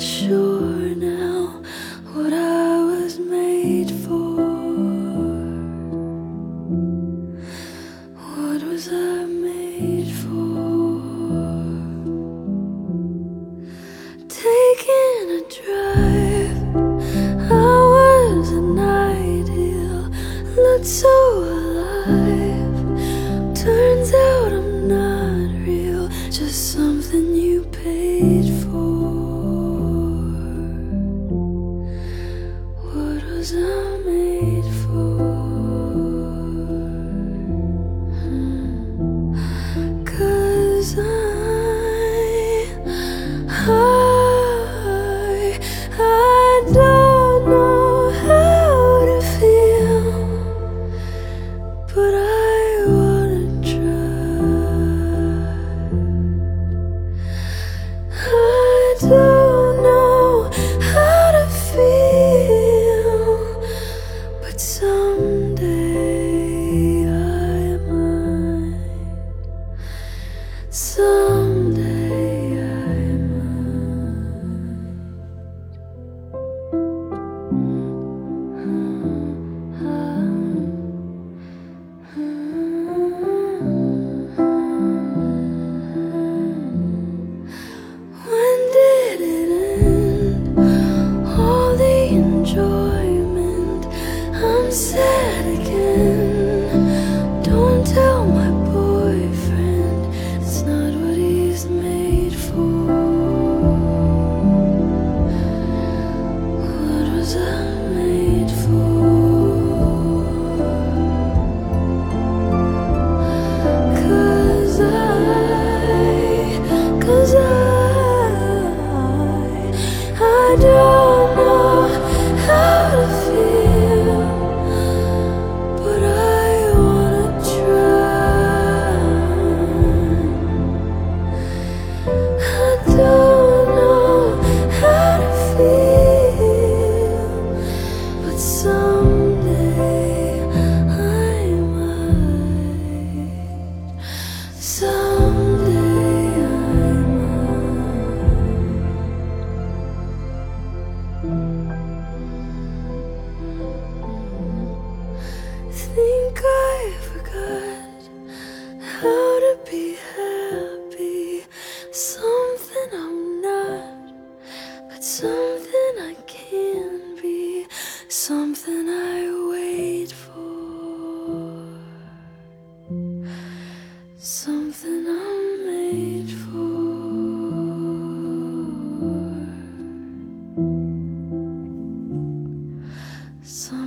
sure now what I was made for. What was I made for? Taking a drive, I was an ideal, looked so alive. Turns out I'm not real, just something you paid for. Someday something I wait for, something I'm made for. Something